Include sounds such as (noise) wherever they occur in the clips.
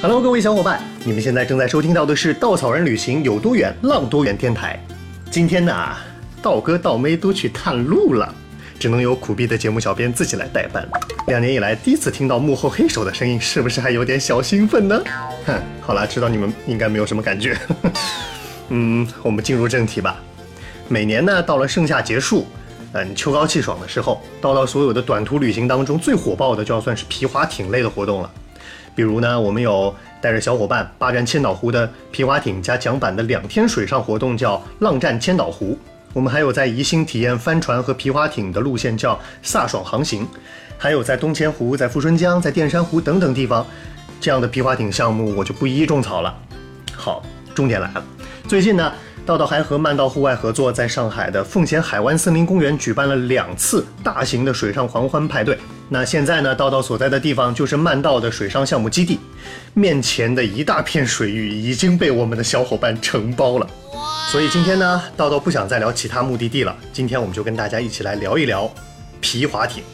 Hello，各位小伙伴，你们现在正在收听到的是《稻草人旅行有多远，浪多远》电台。今天呢，道哥道妹都去探路了，只能由苦逼的节目小编自己来代班。两年以来第一次听到幕后黑手的声音，是不是还有点小兴奋呢？哼，好啦，知道你们应该没有什么感觉。(laughs) 嗯，我们进入正题吧。每年呢，到了盛夏结束，嗯，秋高气爽的时候，到到所有的短途旅行当中最火爆的，就要算是皮划艇类的活动了。比如呢，我们有带着小伙伴霸占千岛湖的皮划艇加桨板的两天水上活动，叫浪战千岛湖。我们还有在宜兴体验帆船和皮划艇的路线，叫飒爽航行。还有在东钱湖、在富春江、在淀山湖等等地方，这样的皮划艇项目我就不一一种草了。好，重点来了，最近呢，道道还和漫道户外合作，在上海的奉贤海湾森林公园举办了两次大型的水上狂欢派对。那现在呢，道道所在的地方就是漫道的水上项目基地，面前的一大片水域已经被我们的小伙伴承包了。所以今天呢，道道不想再聊其他目的地了，今天我们就跟大家一起来聊一聊皮划艇。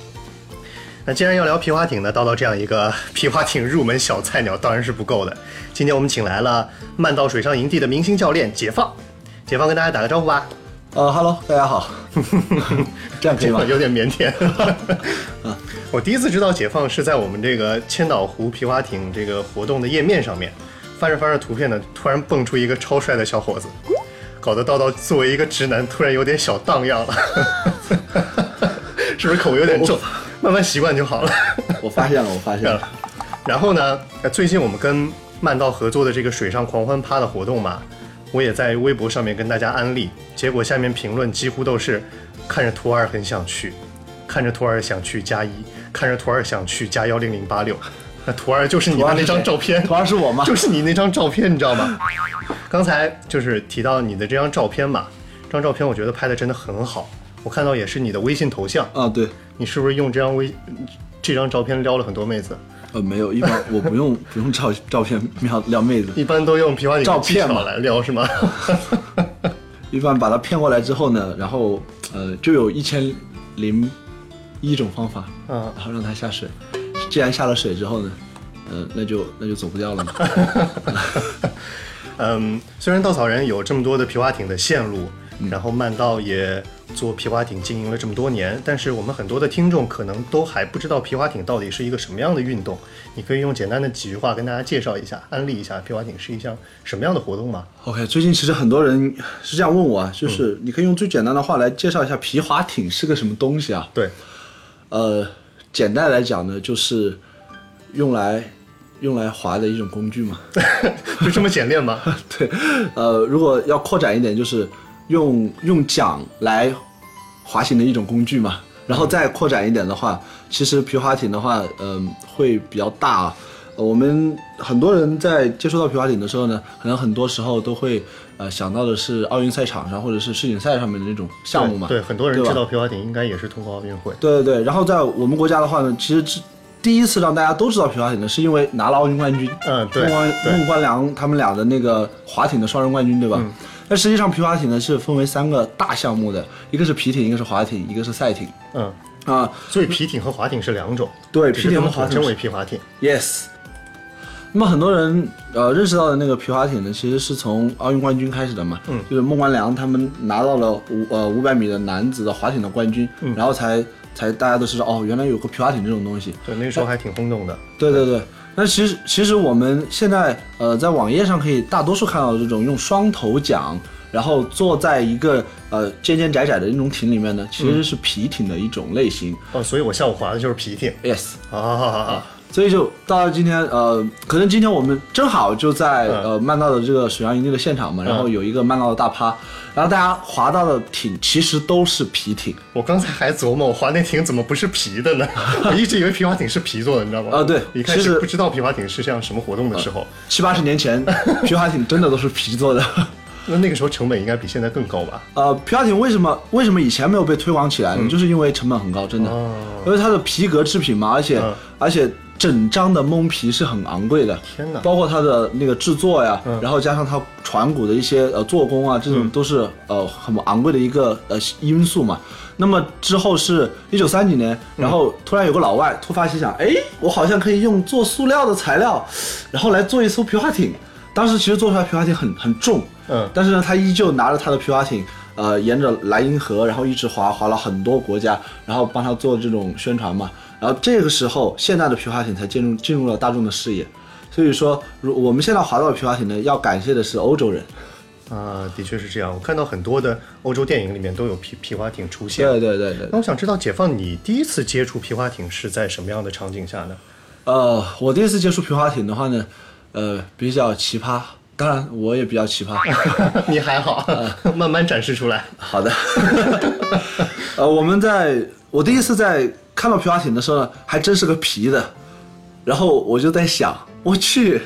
那既然要聊皮划艇呢，道道这样一个皮划艇入门小菜鸟当然是不够的。今天我们请来了漫道水上营地的明星教练解放，解放跟大家打个招呼吧。呃哈喽，大家好，(laughs) 这样可以吗？有点腼腆。(laughs) 啊我第一次知道解放是在我们这个千岛湖皮划艇这个活动的页面上面，翻着翻着图片呢，突然蹦出一个超帅的小伙子，搞得道道作为一个直男突然有点小荡漾了，(laughs) 是不是口味有点重？慢慢习惯就好了。我发现了，我发现了。然后呢，呃最近我们跟漫道合作的这个水上狂欢趴的活动嘛，我也在微博上面跟大家安利，结果下面评论几乎都是看着图二很想去，看着图二想去加一，看着图二想去加幺零零八六。那图二就是你的那张照片，图二是我吗？就是你那张照片，你知道吗？刚才就是提到你的这张照片嘛，这张照片我觉得拍的真的很好，我看到也是你的微信头像，啊，对，你是不是用这张微这张照片撩了很多妹子？呃，没有，一般我不用不用照照片撩撩妹子，一般都用皮划艇照片嘛嘛来撩是吗？(laughs) (laughs) 一般把他骗过来之后呢，然后呃就有一千零一种方法，嗯然后让他下水。既然下了水之后呢，呃，那就那就走不掉了嘛。(laughs) 嗯，虽然稻草人有这么多的皮划艇的线路，然后漫道也做皮划艇经营了这么多年，但是我们很多的听众可能都还不知道皮划艇到底是一个什么样的运动。你可以用简单的几句话跟大家介绍一下、安利一下皮划艇是一项什么样的活动吗？OK，最近其实很多人是这样问我啊，就是你可以用最简单的话来介绍一下皮划艇是个什么东西啊？对，呃，简单来讲呢，就是用来用来划的一种工具嘛。(laughs) 就这么简练吗？(laughs) 对，呃，如果要扩展一点，就是用用桨来滑行的一种工具嘛。然后再扩展一点的话，其实皮划艇的话，嗯、会比较大啊。呃我们很多人在接触到皮划艇的时候呢，可能很多时候都会呃想到的是奥运赛场上或者是世锦赛上面的那种项目嘛。对，很多人知道皮划艇应该也是通过奥运会。对对对，然后在我们国家的话呢，其实之第一次让大家都知道皮划艇呢，是因为拿了奥运冠军，嗯对孟孟关良他们俩的那个划艇的双人冠军，对吧？但实际上皮划艇呢是分为三个大项目的，一个是皮艇，一个是划艇，一个是赛艇嗯，啊。所以皮艇和划艇是两种。对，皮艇和划艇统称为皮划艇。Yes。那么很多人呃认识到的那个皮划艇呢，其实是从奥运冠军开始的嘛，嗯就是孟关良他们拿到了五呃五百米的男子的划艇的冠军，嗯然后才才大家都知道哦，原来有个皮划艇这种东西。对，那时候还挺轰动的。对对对，那其实其实我们现在呃在网页上可以大多数看到的这种用双头桨，然后坐在一个呃尖尖窄窄的那种艇里面呢，其实是皮艇的一种类型。哦，所以我下午划的就是皮艇。Yes，啊，所以就到了今天，呃，可能今天我们正好就在、嗯呃曼道的这个水上营地的现场嘛，然后有一个曼道的大趴，然后大家划到的艇其实都是皮艇，我刚才还琢磨，我划那艇怎么不是皮的呢？(laughs) 我一直以为皮划艇是皮做的，你知道吗？啊对一开始不知道皮划艇是这样什么活动的时候，七八十年前 (laughs) 皮划艇真的都是皮做的。(laughs) 那那个时候成本应该比现在更高吧？呃，皮划艇为什么为什么以前没有被推广起来呢？就是因为成本很高，真的，哦因为它的皮革制品嘛，而且、嗯而且整张的蒙皮是很昂贵的，天哪包括它的那个制作呀，嗯然后加上它船骨的一些呃做工啊，这种都是、呃很昂贵的一个呃因素嘛。那么之后是一九三几年，然后突然有个老外突发奇想，哎，我好像可以用做塑料的材料，然后来做一艘皮划艇。当时其实做出来皮划艇很很重，嗯但是呢，他依旧拿着他的皮划艇，呃，沿着莱茵河，然后一直划划了很多国家，然后帮他做这种宣传嘛。然后这个时候，现代的皮划艇才进入进入了大众的视野。所以说，如我们现在划到的皮划艇呢，要感谢的是欧洲人。啊，的确是这样。我看到很多的欧洲电影里面都有皮皮划艇出现。对对对对那。我想知道，解放你第一次接触皮划艇是在什么样的场景下呢？呃，我第一次接触皮划艇的话呢，呃，比较奇葩。当然，我也比较奇葩。(laughs) 你还好，慢慢展示出来。好的，(laughs) 呃，我们在我第一次在看到皮划艇的时候呢，还真是个皮的，然后我就在想，我去，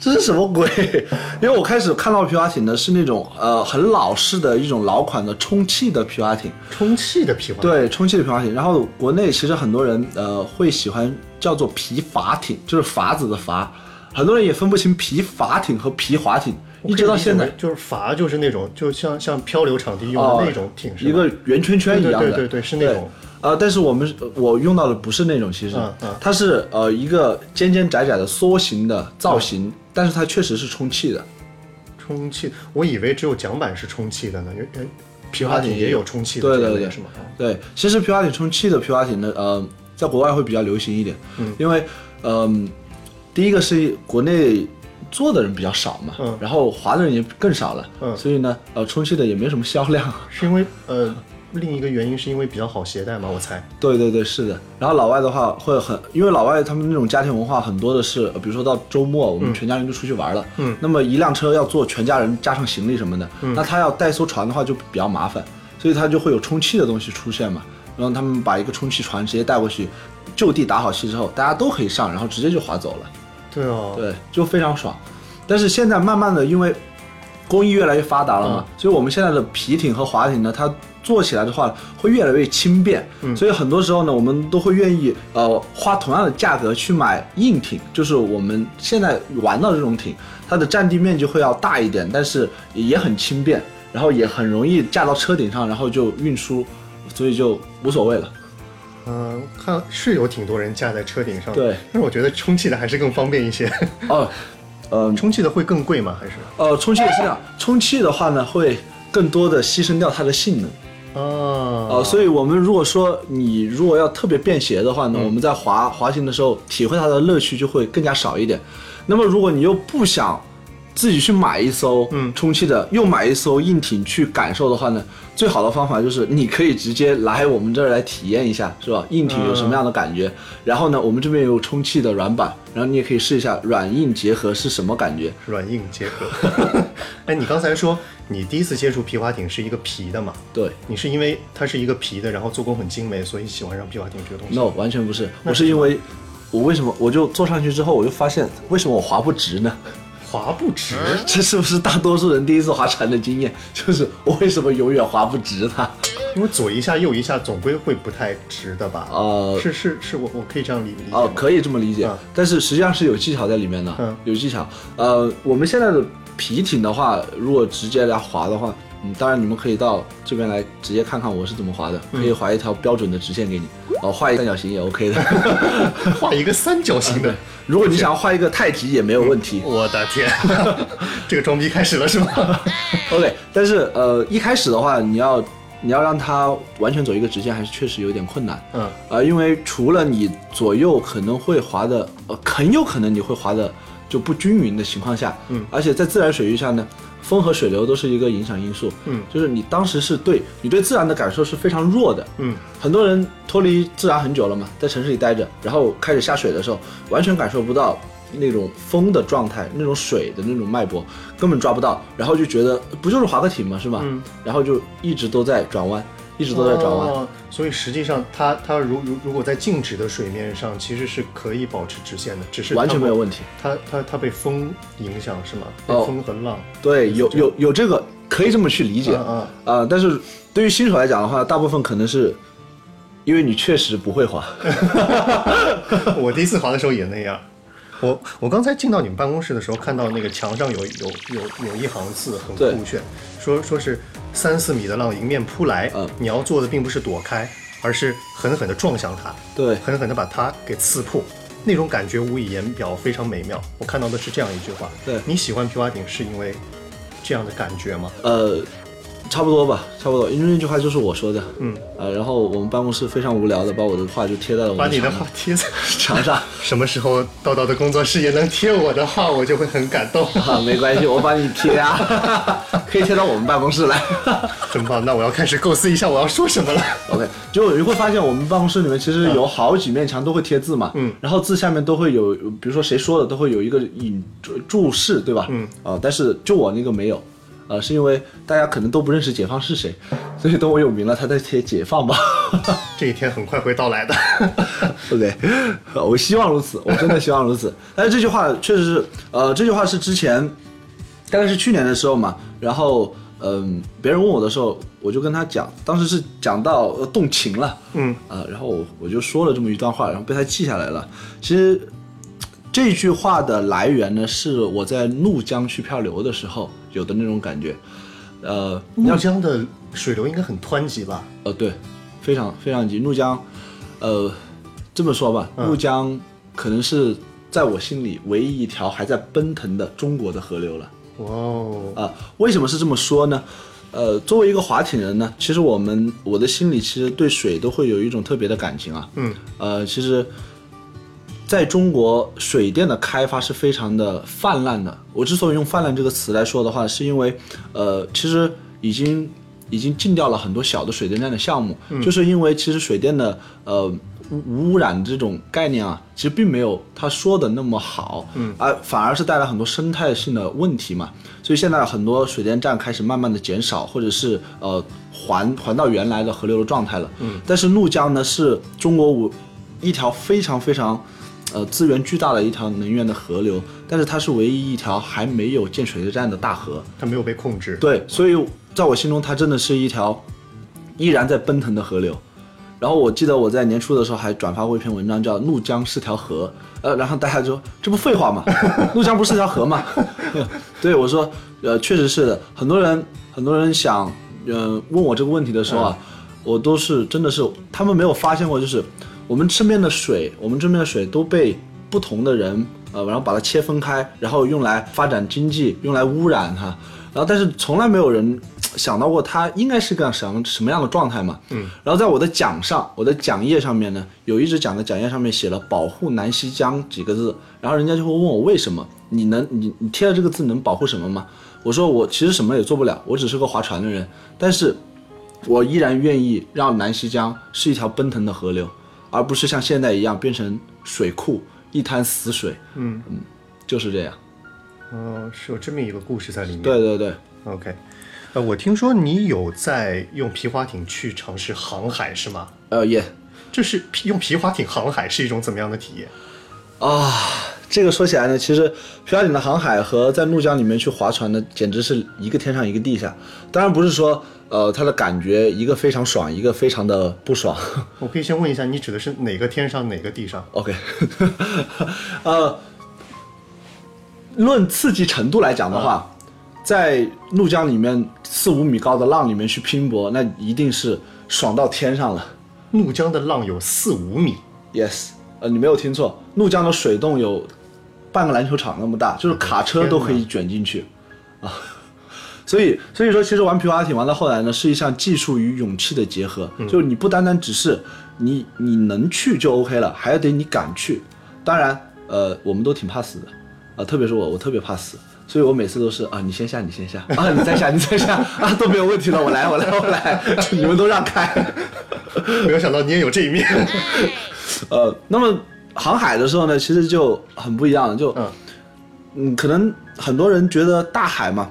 这是什么鬼？(laughs) 因为我开始看到皮划艇呢是那种呃很老式的一种老款的充气的皮划艇，充气的皮划。艇，对，充气的皮划艇。然后国内其实很多人呃会喜欢叫做皮筏艇，就是筏子的筏，很多人也分不清皮筏艇和皮划艇，一直到现在。就是筏，就是那种就像像漂流场地用的那种艇，一个圆圈圈一样的，对对对对是那种啊，但是我们我用到的不是那种，其实、它是呃一个尖尖窄窄的梭形的造型，但是它确实是充气的。充气。我以为只有桨板是充气的呢，因为皮划艇也也有充气的对对对是吗？对，其实皮划艇充气的皮划艇呢，呃，在国外会比较流行一点，嗯，因为嗯、第一个是国内做的人比较少嘛，嗯然后划的人也更少了，嗯所以呢，呃，充气的也没什么销量。(laughs) 是因为呃，另一个原因是因为比较好携带嘛，我猜。对对对，是的。然后老外的话会很，因为老外他们那种家庭文化很多的是，呃比如说到周末我们全家人就出去玩了，嗯，那么一辆车要坐全家人加上行李什么的，那他要带艘船的话就比较麻烦，所以他就会有充气的东西出现嘛。然后他们把一个充气船直接带过去，就地打好气之后，大家都可以上，然后直接就划走了，对哦，对，就非常爽。但是现在慢慢的，因为工艺越来越发达了嘛，所以我们现在的皮艇和划艇呢，它做起来的话会越来越轻便。所以很多时候呢，我们都会愿意呃花同样的价格去买硬艇，就是我们现在玩到的这种艇，它的占地面积会要大一点，但是也很轻便，然后也很容易架到车顶上，然后就运输，所以就无所谓了。嗯、看是有挺多人架在车顶上，对但是我觉得充气的还是更方便一些。哦，呃 (laughs) 充气的会更贵吗？还是？呃，充气的是这样，充气的话呢，会更多的牺牲掉它的性能。哦，呃，所以我们如果说你如果要特别便携的话呢，我们在滑滑行的时候，体会它的乐趣就会更加少一点。那么如果你又不想自己去买一艘嗯充气的，又买一艘硬艇去感受的话呢，最好的方法就是你可以直接来我们这儿来体验一下，是吧？硬艇有什么样的感觉？然后呢，我们这边有充气的软板，然后你也可以试一下软硬结合是什么感觉。软硬结合。(laughs) 哎，你刚才说你第一次接触皮划艇是一个皮的嘛？对你是因为它是一个皮的，然后做工很精美，所以喜欢上皮划艇这个东西。，no，完全不是，我是因为我为什么我就坐上去之后，我就发现为什么我滑不直呢？划不直，这是不是大多数人第一次划船的经验？(laughs) 就是我为什么永远划不直它？因为左一下右一下，总归会不太直的吧？呃是是是，我我可以这样理理解哦、吗？可以这么理解，嗯但是实际上是有技巧在里面的，嗯有技巧。呃，我们现在的皮艇的话，如果直接来划的话，嗯，当然你们可以到这边来直接看看我是怎么划的，可以划一条标准的直线给你，哦、画一个三角形也 OK 的。(laughs) 画一个三角形的。(laughs) 如果你想要画一个太极也没有问题。我的天，(laughs) 这个装逼开始了是吗？OK，但是呃一开始的话，你要你要让它完全走一个直线，还是确实有点困难。嗯，呃，因为除了你左右可能会滑的，呃，很有可能你会滑的就不均匀的情况下，嗯，而且在自然水域下呢，风和水流都是一个影响因素，嗯，就是你当时是对你对自然的感受是非常弱的，嗯，很多人脱离自然很久了嘛，在城市里待着，然后开始下水的时候，完全感受不到那种风的状态，那种水的那种脉搏，根本抓不到，然后就觉得不就是划个艇嘛，是吧？嗯，然后就一直都在转弯，一直都在转弯。哦，所以实际上它它如如如果在静止的水面上，其实是可以保持直线的，只是完全没有。问题。它它它被风影响是吗？被哦风和浪。对，有有有这个可以这么去理解，嗯呃，但是对于新手来讲的话，大部分可能是因为你确实不会滑，(laughs) 我第一次滑的时候也那样。我我刚才进到你们办公室的时候，看到那个墙上有有有有一行字很酷炫，说说是三四米的浪迎面扑来，嗯。你要做的并不是躲开，而是狠狠地撞向它，对。狠狠地把它给刺破，那种感觉无以言表，非常美妙。我看到的是这样一句话，对。你喜欢皮划艇是因为这样的感觉吗？呃，差不多吧，差不多，因为那句话就是我说的，嗯，呃，然后我们办公室非常无聊的把我的话就贴在了我把你的话贴在 (laughs) 墙上，(laughs) 什么时候道道的工作室也能贴我的话，我就会很感动。(laughs) 啊，没关系，我帮你贴啊，可以贴到我们办公室来。真棒！那我要开始构思一下我要说什么了。OK，就你会发现我们办公室里面其实有好几面墙都会贴字嘛，嗯，然后字下面都会有，比如说谁说的都会有一个引注注释，对吧？嗯，啊、但是就我那个没有，呃，是因为大家可能都不认识解放是谁，所以等我有名了，他再写解放吧。(laughs) 这一天很快会到来的。对不对我希望如此，我真的希望如此。但是这句话确实是，呃，这句话是之前大概是去年的时候嘛，然后嗯、别人问我的时候，我就跟他讲，当时是讲到呃动情了，嗯，啊，然后我我就说了这么一段话，然后被他记下来了。其实这句话的来源呢，是我在怒江去漂流的时候有的那种感觉，呃，怒江的水流应该很湍急吧？呃，对，非常非常急。怒江，呃，这么说吧，怒江可能是在我心里唯一一条还在奔腾的中国的河流了。哇哦，啊、为什么是这么说呢？呃，作为一个划艇人呢，其实我们我的心里其实对水都会有一种特别的感情啊。嗯，呃，其实，在中国水电的开发是非常的泛滥的。我之所以用泛滥这个词来说的话，是因为，呃，其实已经已经禁掉了很多小的水电站的项目，就是因为其实水电的呃无无污染这种概念啊，其实并没有他说的那么好，嗯，而反而是带来很多生态性的问题嘛。所以现在很多水电站开始慢慢的减少，或者是呃还还到原来的河流的状态了。嗯，但是怒江呢是中国五一条非常非常呃资源巨大的一条能源的河流，但是它是唯一一条还没有建水电站的大河。它没有被控制。对，所以在我心中，它真的是一条依然在奔腾的河流。然后我记得我在年初的时候还转发过一篇文章，叫《怒江是条河》，呃，然后大家就说这不废话吗？(laughs) 怒江不是条河吗？(laughs) 对，我说，呃，确实是的。很多人很多人想，呃，问我这个问题的时候啊，我都是真的是他们没有发现过，就是我们身边的水，我们这边的水都被不同的人，呃，然后把它切分开，然后用来发展经济，用来污染它，然后但是从来没有人想到过它应该是个什么什么样的状态嘛。嗯。然后在我的讲上，我的讲页上面呢，有一只讲的讲页上面写了“保护南溪江”几个字，然后人家就会问我为什么？你能你你贴了这个字能保护什么吗？我说我其实什么也做不了，我只是个划船的人，但是我依然愿意让南溪江是一条奔腾的河流，而不是像现在一样变成水库一滩死水。嗯嗯，就是这样。哦，是有这么一个故事在里面。对对对，，OK。呃，我听说你有在用皮划艇去尝试航海是吗？呃也这是皮用皮划艇航海是一种怎么样的体验？啊，这个说起来呢，其实皮划艇的航海和在怒江里面去划船呢，简直是一个天上一个地下。当然不是说，呃，它的感觉一个非常爽，一个非常的不爽。(laughs) 我可以先问一下，你指的是哪个天上哪个地上？(laughs) OK，(laughs) 呃，论刺激程度来讲的话，在怒江里面四五米高的浪里面去拼搏，那一定是爽到天上了。怒江的浪有四五米，Yes，呃，你没有听错，怒江的水洞有半个篮球场那么大，就是卡车都可以卷进去啊。所以，所以说，其实玩皮划艇玩到后来呢，是一项技术与勇气的结合。就是你不单单只是你你能去就 OK 了，还要得你敢去。当然，呃，我们都挺怕死的，啊，特别是我，我特别怕死，所以我每次都是啊，你先下，你先下，啊，你再下，你再下，啊，都没有问题了，我来，我来，我来，(laughs) 你们都让开。没有想到你也有这一面。呃，那么航海的时候呢，其实就很不一样了，就嗯嗯，可能很多人觉得大海嘛，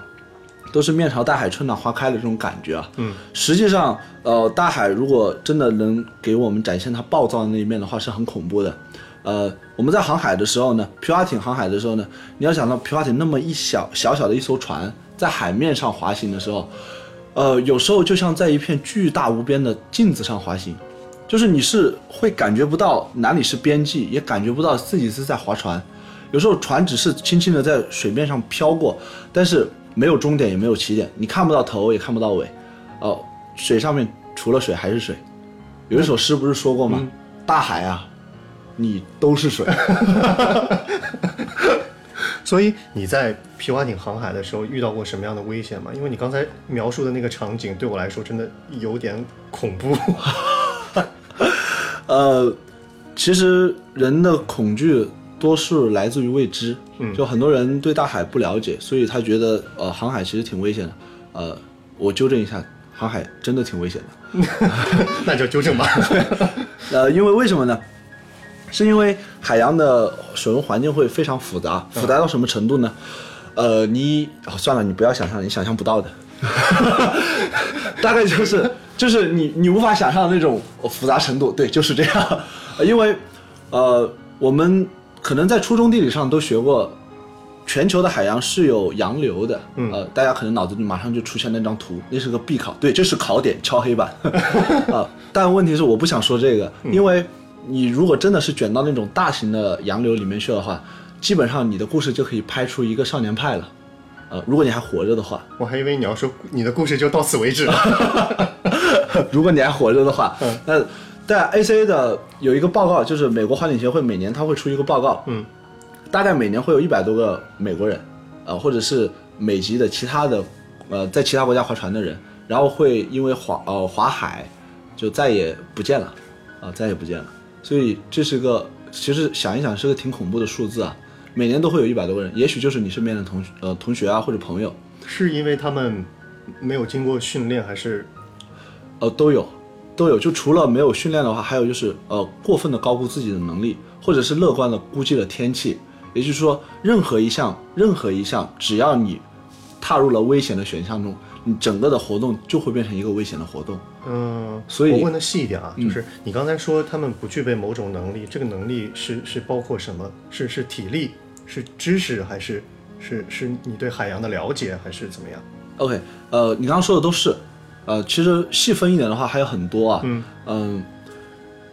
都是面朝大海，春暖花开的这种感觉啊。嗯，实际上，呃，大海如果真的能给我们展现它暴躁的那一面的话，是很恐怖的。呃，我们在航海的时候呢，皮划艇航海的时候呢，你要想到皮划艇那么一小小小的一艘船在海面上滑行的时候，呃，有时候就像在一片巨大无边的镜子上滑行，就是你是会感觉不到哪里是边际，也感觉不到自己是在划船。有时候船只是轻轻的在水面上飘过，但是没有终点也没有起点，你看不到头也看不到尾。哦、水上面除了水还是水。有一首诗不是说过吗？大海啊，你都是水。(laughs) 所以你在皮划艇航海的时候遇到过什么样的危险吗？因为你刚才描述的那个场景对我来说真的有点恐怖。(laughs) 呃，其实人的恐惧多数来自于未知，嗯就很多人对大海不了解，所以他觉得呃航海其实挺危险的。呃，我纠正一下，航海真的挺危险的。(laughs) 那就纠正吧。(laughs) 呃，因为为什么呢？是因为海洋的水文环境会非常复杂，复杂到什么程度呢？呃，你、哦、算了，你不要想象，你想象不到的，大概就是就是你你无法想象的那种复杂程度，对，就是这样。呃 (laughs) 因为呃，我们可能在初中地理上都学过，全球的海洋是有洋流的，嗯呃，大家可能脑子里马上就出现那张图，那是个必考，对，这是考点，敲黑板啊。(laughs) 但问题是我不想说这个，因为你如果真的是卷到那种大型的洋流里面去的话，基本上你的故事就可以拍出一个少年派了。呃，如果你还活着的话，我还以为你要说你的故事就到此为止了。(laughs) (laughs) 如果你还活着的话，那但 ACA 的有一个报告，就是美国划艇协会每年它会出一个报告，嗯，大概每年会有一百多个美国人，呃，或者是美籍的其他的，呃，在其他国家划船的人，然后会因为划呃划海，就再也不见了，啊、再也不见了。所以这是个，其实想一想是个挺恐怖的数字啊。每年都会有一百多个人，也许就是你身边的同学呃同学啊或者朋友，是因为他们没有经过训练，还是呃，都有，都有。就除了没有训练的话，还有就是呃，过分的高估自己的能力，或者是乐观的估计了天气。也就是说，任何一项，任何一项，只要你踏入了危险的选项中，你整个的活动就会变成一个危险的活动。嗯，所以我问的细一点啊，就是你刚才说他们不具备某种能力，这个能力是是包括什么？是是体力，是知识，还是是是你对海洋的了解，还是怎么样？OK，呃，你刚刚说的都是，呃，其实细分一点的话还有很多啊。嗯嗯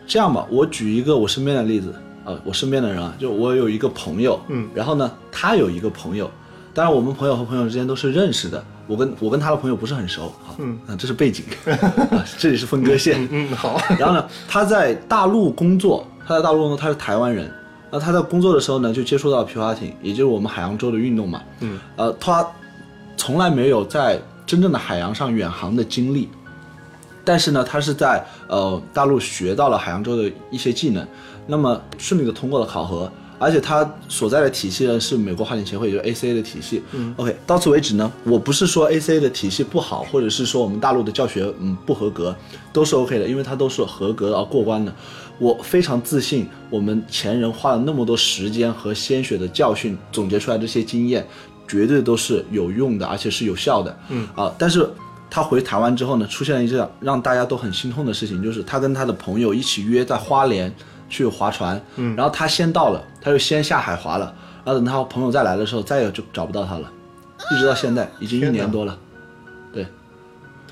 这样吧，我举一个我身边的例子，呃，我身边的人啊，就我有一个朋友，嗯，然后呢，他有一个朋友，当然我们朋友和朋友之间都是认识的，我跟我跟他的朋友不是很熟，好，嗯啊，这是背景，(laughs) 啊，这里是分割线，嗯，好，然后呢，他在大陆工作，他在大陆工作，他是台湾人。那他在工作的时候呢，就接触到皮划艇，也就是我们海洋州的运动嘛。嗯，呃，他从来没有在真正的海洋上远航的经历，但是呢，他是在呃大陆学到了海洋州的一些技能，那么顺利的通过了考核，而且他所在的体系呢是美国划艇协会，也就是 ACA 的体系。嗯，OK，到此为止呢，我不是说 ACA 的体系不好，或者是说我们大陆的教学嗯不合格，都是 OK 的，因为它都是合格而过关的。我非常自信，我们前人花了那么多时间和鲜血的教训总结出来这些经验，绝对都是有用的，而且是有效的。嗯啊，但是他回台湾之后呢，出现了一件让大家都很心痛的事情，就是他跟他的朋友一起约在花莲去划船，嗯，然后他先到了，他就先下海划了，然后等他朋友再来的时候，再也就找不到他了，一直到现在已经一年多了。对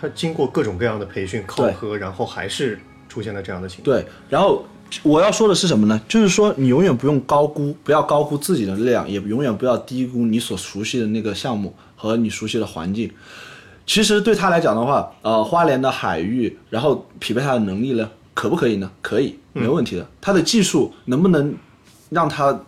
他经过各种各样的培训考核，然后还是出现了这样的情况。对，然后我要说的是什么呢？就是说你永远不用高估，不要高估自己的力量，也永远不要低估你所熟悉的那个项目和你熟悉的环境。其实对他来讲的话，呃，花莲的海域，然后匹配他的能力呢，可不可以呢？可以，没问题的。他的技术能不能让他，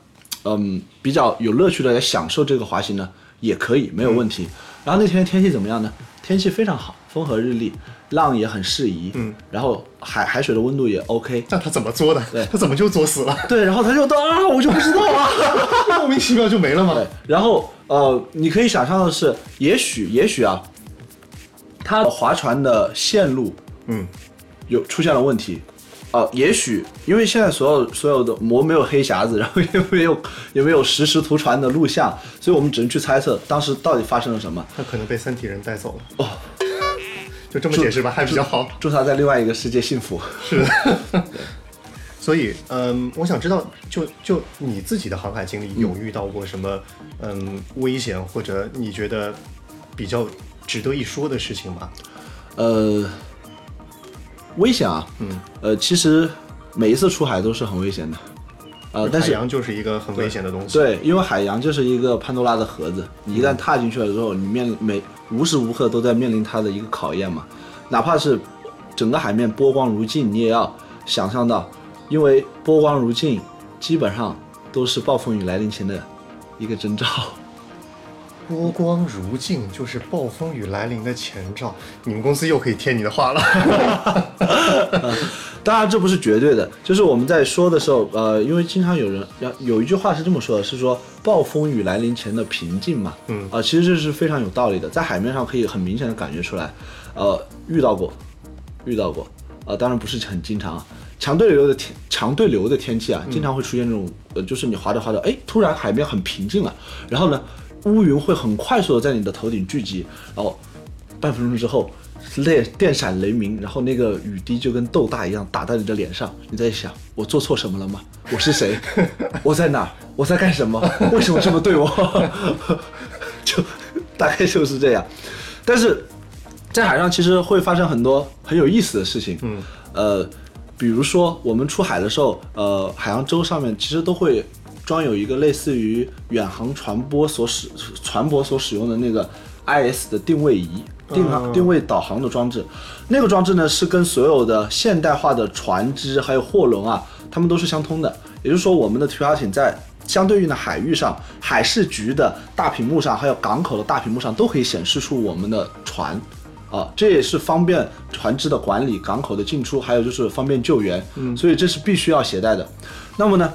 嗯，比较有乐趣的来享受这个滑行呢？也可以，没有问题。然后那天天气怎么样呢？天气非常好，风和日丽，浪也很适宜，嗯，然后海海水的温度也 OK。那他怎么作的？对他怎么就作死了？(laughs) 对，然后他就到啊，我就不知道啊。(laughs) 莫名其妙就没了嘛？对，然后呃，你可以想象的是，也许也许啊，他划船的线路嗯，有出现了问题，呃，也许因为现在所有所有的膜没有黑匣子，(laughs) 然后也没有也没有实时图传的录像，所以我们只能去猜测当时到底发生了什么。他可能被三体人带走了。哦，就这么解释吧，还比较好。祝他在另外一个世界幸福。是的。(laughs) 所以，嗯，我想知道，就就你自己的航海经历，有遇到过什么嗯危险，或者你觉得比较值得一说的事情吗？呃，危险啊，嗯，呃，其实每一次出海都是很危险的，呃，但是海洋就是一个很危险的东西。对，因为海洋就是一个潘多拉的盒子，你一旦踏进去了之后，你面每无时无刻都在面临它的一个考验嘛。哪怕是整个海面波光如镜，你也要想象到，因为波光如镜基本上都是暴风雨来临前的一个征兆。波光如镜就是暴风雨来临的前兆。你们公司又可以贴你的话了。(laughs) 当然，这不是绝对的，就是我们在说的时候，呃，因为经常有人要有一句话是这么说的，是说暴风雨来临前的平静嘛，嗯啊、其实这是非常有道理的，在海面上可以很明显的感觉出来，呃，遇到过，遇到过，呃，当然不是很经常啊。强对流的天，强对流的天气啊，经常会出现这种，呃，就是你划着划着，哎，突然海面很平静了，然后呢，乌云会很快速的在你的头顶聚集，然后半分钟之后，雷电闪雷鸣，然后那个雨滴就跟豆大一样打在你的脸上。你在想，我做错什么了吗？(laughs) 我是谁？我在哪？我在干什么？为什么这么对我？就大概就是这样。但是在海上其实会发生很多很有意思的事情。嗯，呃，比如说我们出海的时候，呃，海洋洲上面其实都会装有一个类似于远航船舶所使船舶所使用的那个 IS 的定位仪。定航、嗯定位导航的装置，那个装置呢是跟所有的现代化的船只还有货轮啊，它们都是相通的。也就是说，我们的皮划艇在相对应的海域上，海事局的大屏幕上，还有港口的大屏幕上，都可以显示出我们的船。啊，这也是方便船只的管理、港口的进出，还有就是方便救援。嗯，所以这是必须要携带的。那么呢，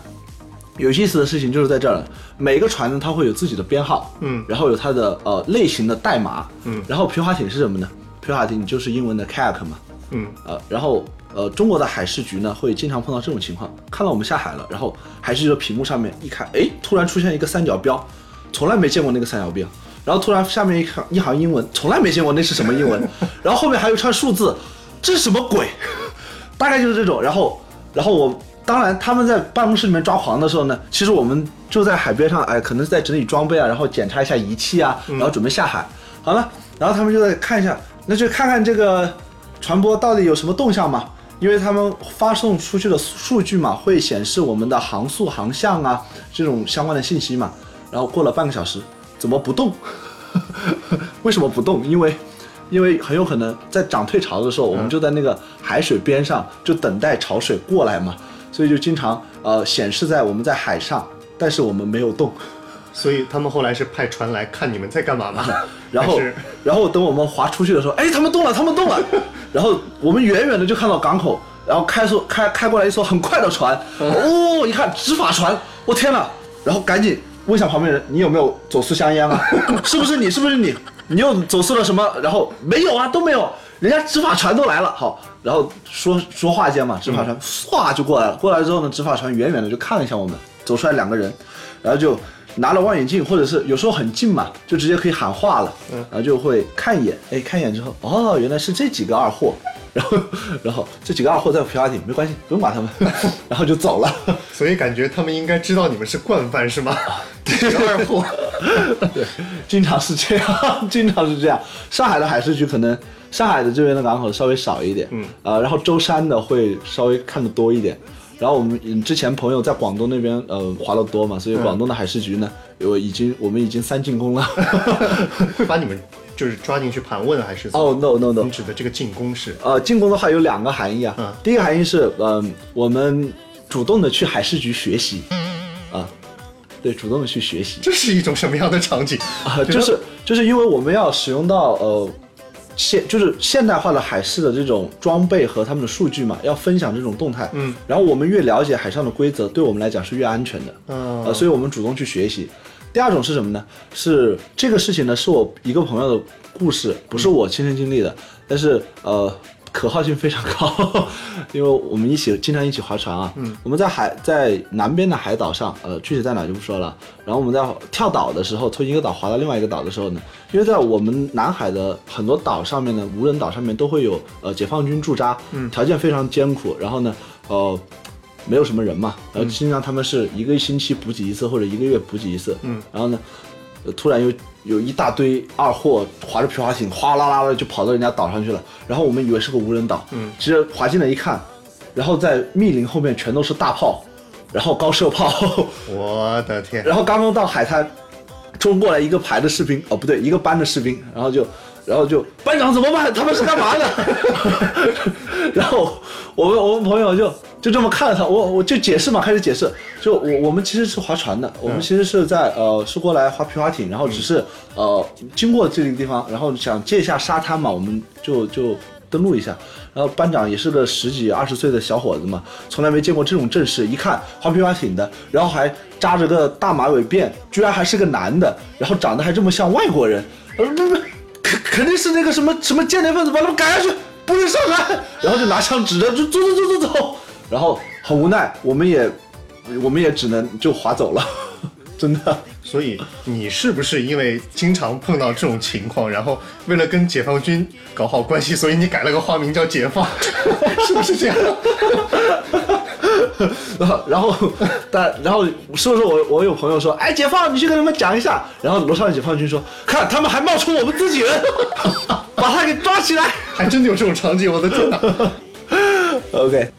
有意思的事情就是在这儿了。每个船呢，它会有自己的编号，嗯然后有它的呃类型的代码，嗯然后皮划艇是什么呢？皮划艇就是英文的 kayak 嘛，嗯呃，然后呃，中国的海事局呢会经常碰到这种情况，看到我们下海了，然后海事局的屏幕上面一看，哎，突然出现一个三角标，从来没见过那个三角标，然后突然下面一看一行英文，从来没见过那是什么英文，(laughs) 然后后面还有一串数字，这是什么鬼？(laughs) 大概就是这种，然后然后我。当然，他们在办公室里面抓狂的时候呢，其实我们就在海边上，哎，可能是在整理装备啊，然后检查一下仪器啊，然后准备下海。好了，然后他们就在看一下，那就看看这个船舶到底有什么动向嘛，因为他们发送出去的数据嘛，会显示我们的航速、航向啊这种相关的信息嘛。然后过了半个小时，怎么不动？(laughs) 为什么不动？因为因为很有可能在涨退潮的时候，我们就在那个海水边上，就等待潮水过来嘛，所以就经常呃显示在我们在海上，但是我们没有动。所以他们后来是派船来看你们在干嘛吗？(laughs) 然后，然后等我们划出去的时候，哎，他们动了，他们动了。(laughs) 然后我们远远的就看到港口，然后开艘开开过来一艘很快的船，哦，一看执法船，我天呐！然后赶紧问一下旁边人，你有没有走私香烟啊？(laughs) 是不是你？是不是你？你又走私了什么？然后没有啊，都没有。人家执法船都来了，好，然后说说话间嘛，执法船唰就过来了。过来之后呢，执法船远远的就看了一下我们，走出来两个人，然后就拿了望远镜，或者是有时候很近嘛，就直接可以喊话了，然后就会看一眼，哎，看一眼之后，哦，原来是这几个二货，(laughs) 然后然后这几个二货在皮划艇，没关系，不用管他们，(laughs) 然后就走了。所以感觉他们应该知道你们是惯犯是吗？对，(laughs) 二货。对，经常是这样，经常是这样。上海的海事局可能上海的这边的港口稍微少一点，嗯，呃，然后舟山的会稍微看的多一点。然后我们嗯之前朋友在广东那边呃划的多嘛，所以广东的海事局呢，有已经我们已经三进攻了。会 (laughs) 把你们就是抓进去盘问还是？哦、no no no，你指的这个进攻是？呃，进攻的话有两个含义啊。嗯第一个含义是，嗯、我们主动的去海事局学习，啊、对，主动的去学习。这是一种什么样的场景啊，就是就是因为我们要使用到呃现就是现代化的海事的这种装备和他们的数据嘛，要分享这种动态。嗯，然后我们越了解海上的规则，对我们来讲是越安全的。嗯呃，所以我们主动去学习。第二种是什么呢？是这个事情呢，是我一个朋友的故事，不是我亲身经历的，但是呃。可靠性非常高，(laughs) 因为我们一起经常一起划船啊。嗯，我们在海在南边的海岛上，呃，具体在哪就不说了。然后我们在跳岛的时候，从一个岛划到另外一个岛的时候呢，因为在我们南海的很多岛上面呢，无人岛上面都会有呃解放军驻扎，嗯，条件非常艰苦。然后呢，呃，没有什么人嘛，然后经常他们是一个星期补给一次或者一个月补给一次，嗯，然后呢，呃，突然又。有一大堆二货划着皮划艇，哗啦啦的就跑到人家岛上去了。然后我们以为是个无人岛，嗯，其实划进来一看，然后在密林后面全都是大炮，然后高射炮，(laughs) 我的天！然后刚刚到海滩，冲过来一个排的士兵，哦不对，一个班的士兵，然后就，然后就班长怎么办？他们是干嘛的？(laughs) 然后我们我们朋友就就这么看着他，我我就解释嘛，开始解释，就我我们其实是划船的，我们其实是在呃是过来划皮划艇，然后只是呃经过这个地方，然后想借一下沙滩嘛，我们就就登陆一下。然后班长也是个十几二十岁的小伙子嘛，从来没见过这种阵势，一看划皮划艇的，然后还扎着个大马尾辫，居然还是个男的，然后长得还这么像外国人，呃不不，肯肯定是那个什么什么间谍分子，把他们赶下去。不能上来，(laughs) 然后就拿枪指着，就走走走走走，然后很无奈，我们也，我们也只能就划走了，(laughs) 真的。所以你是不是因为经常碰到这种情况，然后为了跟解放军搞好关系，所以你改了个花名叫解放，(laughs) 是不是这样？(laughs) 然后，然后，但然后是不是我我有朋友说，哎，解放，你去跟他们讲一下。然后楼上的解放军说，看他们还冒充我们自己人，(laughs) 把他给抓起来。(laughs) 还真的有这种场景，我的天哪！OK，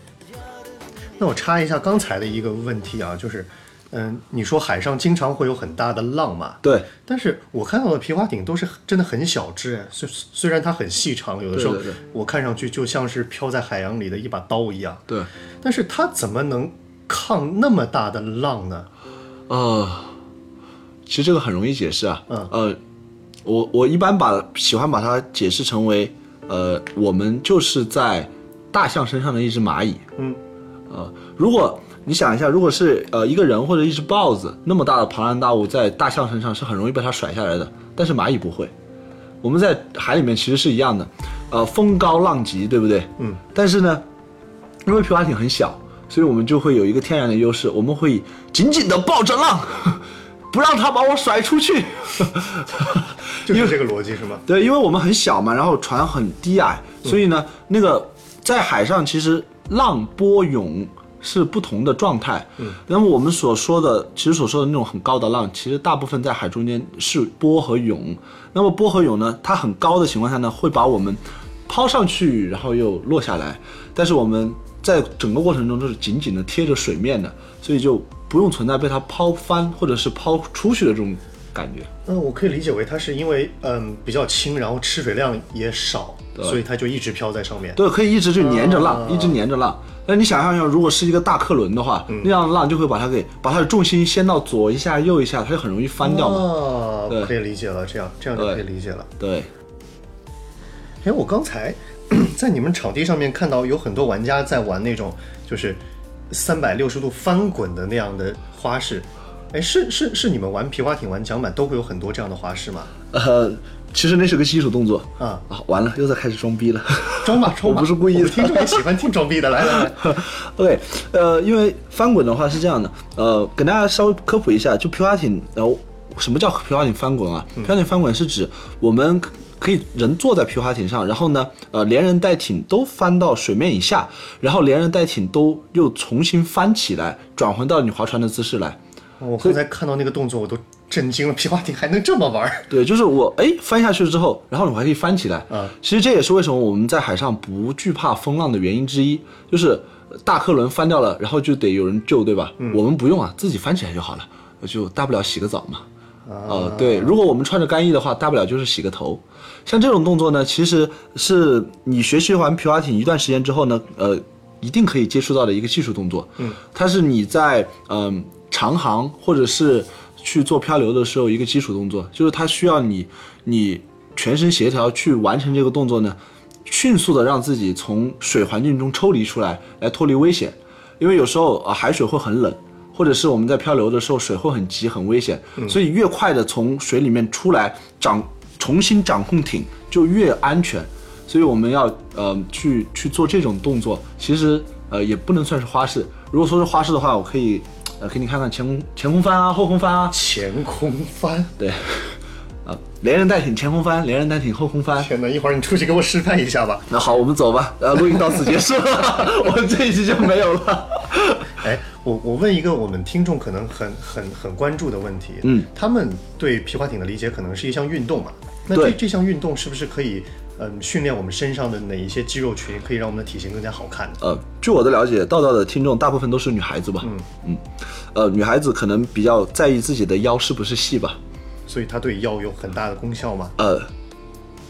那我插一下刚才的一个问题啊，就是，嗯，你说海上经常会有很大的浪嘛？对。但是我看到的皮划艇都是真的很小只，虽虽然它很细长，有的时候我看上去就像是飘在海洋里的一把刀一样。对。但是它怎么能抗那么大的浪呢？呃，其实这个很容易解释啊。嗯。呃，我我一般把喜欢把它解释成为。呃，我们就是在大象身上的一只蚂蚁。嗯，呃，如果你想一下，如果是呃一个人或者一只豹子那么大的庞然大物在大象身上是很容易被它甩下来的，但是蚂蚁不会。我们在海里面其实是一样的，呃，风高浪急，对不对？嗯。但是呢，因为皮划艇很小，所以我们就会有一个天然的优势，我们会紧紧的抱着浪。(laughs) 不让它把我甩出去，(laughs) 就是这个逻辑是吗？对，因为我们很小嘛，然后船很低矮，所以呢，那个在海上其实浪波涌是不同的状态。嗯，那么我们所说的，其实所说的那种很高的浪，其实大部分在海中间是波和涌。那么波和涌呢，它很高的情况下呢，会把我们抛上去，然后又落下来。但是我们在整个过程中都是紧紧的贴着水面的，所以就。不用存在被它抛翻或者是抛出去的这种感觉。嗯，我可以理解为它是因为嗯比较轻，然后吃水量也少，所以它就一直飘在上面。对，可以一直就粘着浪，一直粘着浪。那你想象一下，如果是一个大客轮的话，那样浪就会把它给把它的重心掀到左一下右一下，它就很容易翻掉嘛。哦，可以理解了，这样这样就可以理解了。对。哎，我刚才 (coughs) 在你们场地上面看到有很多玩家在玩那种就是。三百六十度翻滚的那样的花式，哎，是是是，你们玩皮划艇、玩桨板都会有很多这样的花式吗？呃，其实那是个基础动作啊啊！完了，又在开始装逼了，装吧 (laughs) 装吧，我不是故意的。听众也喜欢听装逼的，来来来。(laughs) OK，呃，因为翻滚的话是这样的，呃，给大家稍微科普一下，就皮划艇，然后什么叫皮划艇翻滚啊？皮划艇翻滚是指我们。可以人坐在皮划艇上，然后呢，呃，连人带艇都翻到水面以下，然后连人带艇都又重新翻起来，转回到你划船的姿势来。我刚才看到那个动作，我都震惊了，(laughs) 皮划艇还能这么玩？(laughs) 对，就是我哎翻下去之后，然后你还可以翻起来。啊，其实这也是为什么我们在海上不惧怕风浪的原因之一，就是大客轮翻掉了，然后就得有人救，对吧？我们不用啊，自己翻起来就好了，就大不了洗个澡嘛。呃，对，如果我们穿着干衣的话，大不了就是洗个头。像这种动作呢，其实是你学习完皮划艇一段时间之后呢，呃，一定可以接触到的一个技术动作。嗯，它是你在嗯长航或者是去做漂流的时候一个基础动作，就是它需要你你全身协调去完成这个动作呢，迅速的让自己从水环境中抽离出来，来脱离危险。因为有时候啊、海水会很冷，或者是我们在漂流的时候水会很急很危险，所以越快的从水里面出来掌重新掌控艇就越安全。所以我们要呃去去做这种动作，其实呃也不能算是花式。如果说是花式的话，我可以呃给你看看前空前空翻啊，后空翻啊，前空翻，对，啊连人带艇前空翻，连人带艇后空翻。天哪！一会儿你出去给我示范一下吧。那好，我们走吧。呃，录音到此结束了，(laughs) 我们这一期就没有了。哎，我我问一个我们听众可能很很很关注的问题，嗯，他们对皮划艇的理解可能是一项运动嘛？那对这这项运动是不是可以嗯训练我们身上的哪一些肌肉群，可以让我们的体型更加好看呢？呃，据我的了解，道道的听众大部分都是女孩子吧？嗯嗯，呃，女孩子可能比较在意自己的腰是不是细吧？所以它对腰有很大的功效吗？呃，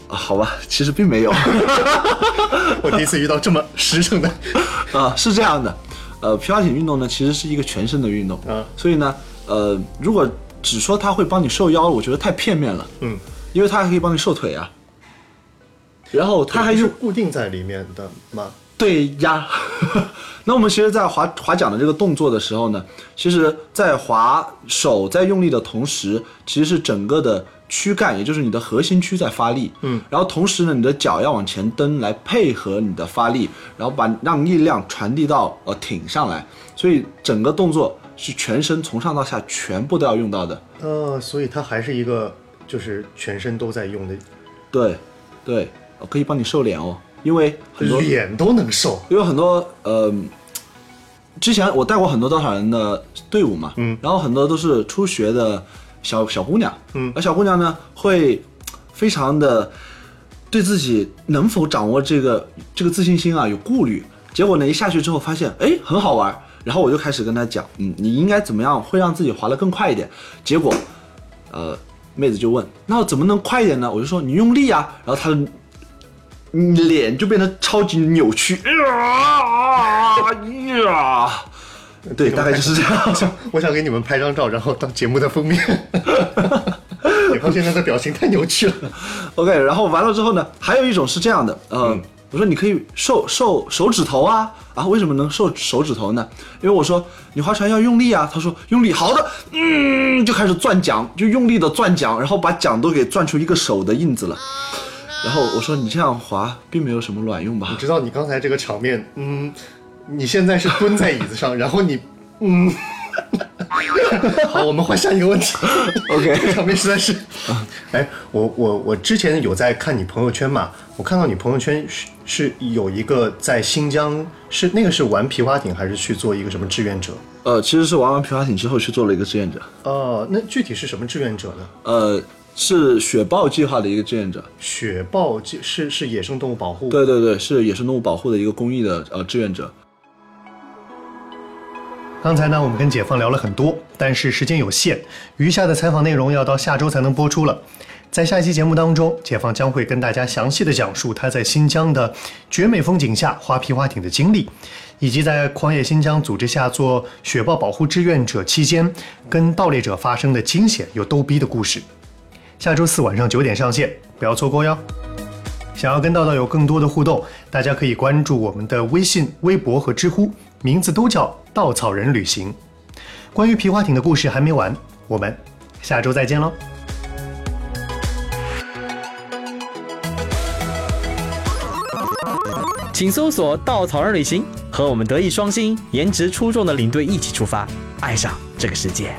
啊好吧，其实并没有。(laughs) 我第一次遇到这么实诚的，(laughs) 啊，是这样的，呃，皮划艇运动呢，其实是一个全身的运动，嗯所以呢，呃，如果只说它会帮你瘦腰，我觉得太片面了，嗯，因为它还可以帮你瘦腿啊，然后它还是固定在里面的吗？对呀，(laughs) 那我们其实，在划划桨的这个动作的时候呢，其实，在划手在用力的同时，其实是整个的躯干，也就是你的核心区在发力，嗯，然后同时呢，你的脚要往前蹬来配合你的发力，然后把让力量传递到呃艇上来，所以整个动作是全身从上到下全部都要用到的，呃，所以它还是一个就是全身都在用的，对，对，呃可以帮你瘦脸哦，因为很多脸都能瘦。因为很多呃，之前我带过很多稻草人的队伍嘛，嗯，然后很多都是初学的小小姑娘，嗯。而小姑娘呢会非常的对自己能否掌握这个这个自信心啊有顾虑，结果呢一下去之后发现哎很好玩，然后我就开始跟她讲，嗯，你应该怎么样会让自己滑得更快一点，结果呃妹子就问，那怎么能快一点呢？我就说你用力啊，然后她的脸就变得超级扭曲，啊呀，对，大概就是这样。我想给你们拍张照，然后当节目的封面。李康现在的表情太扭曲了。OK，然后完了之后呢，还有一种是这样的，呃，我说你可以瘦瘦手指头啊啊，为什么能瘦手指头呢？因为我说你划船要用力啊，他说用力，好的，嗯，就开始攥桨，就用力的攥桨，然后把桨都给攥出一个手的印子了。然后我说你这样滑并没有什么卵用吧你？知道你刚才这个场面，嗯，你现在是蹲在椅子上，然后你，嗯，(laughs) 好，我们换下一个问题。OK (laughs) 这场面实在是，哎，我我我之前有在看你朋友圈嘛，我看到你朋友圈是是有一个在新疆，是那个是玩皮划艇还是去做一个什么志愿者？呃，其实是玩完皮划艇之后去做了一个志愿者，哦，那具体是什么志愿者呢？呃，是雪豹计划的一个志愿者。雪豹是是野生动物保护。对对对，是野生动物保护的一个公益的呃志愿者。刚才呢，我们跟解放聊了很多，但是时间有限，余下的采访内容要到下周才能播出了。在下一期节目当中，解放将会跟大家详细的讲述他在新疆的绝美风景下划皮划艇的经历，以及在狂野新疆组织下做雪豹保护志愿者期间跟盗猎者发生的惊险又逗逼的故事。下周四晚上九点上线，不要错过哟。想要跟道道有更多的互动，大家可以关注我们的微信、微博和知乎，名字都叫“稻草人旅行”。关于皮划艇的故事还没完，我们下周再见喽。请搜索“稻草人旅行”，和我们德艺双馨、颜值出众的领队一起出发，爱上这个世界。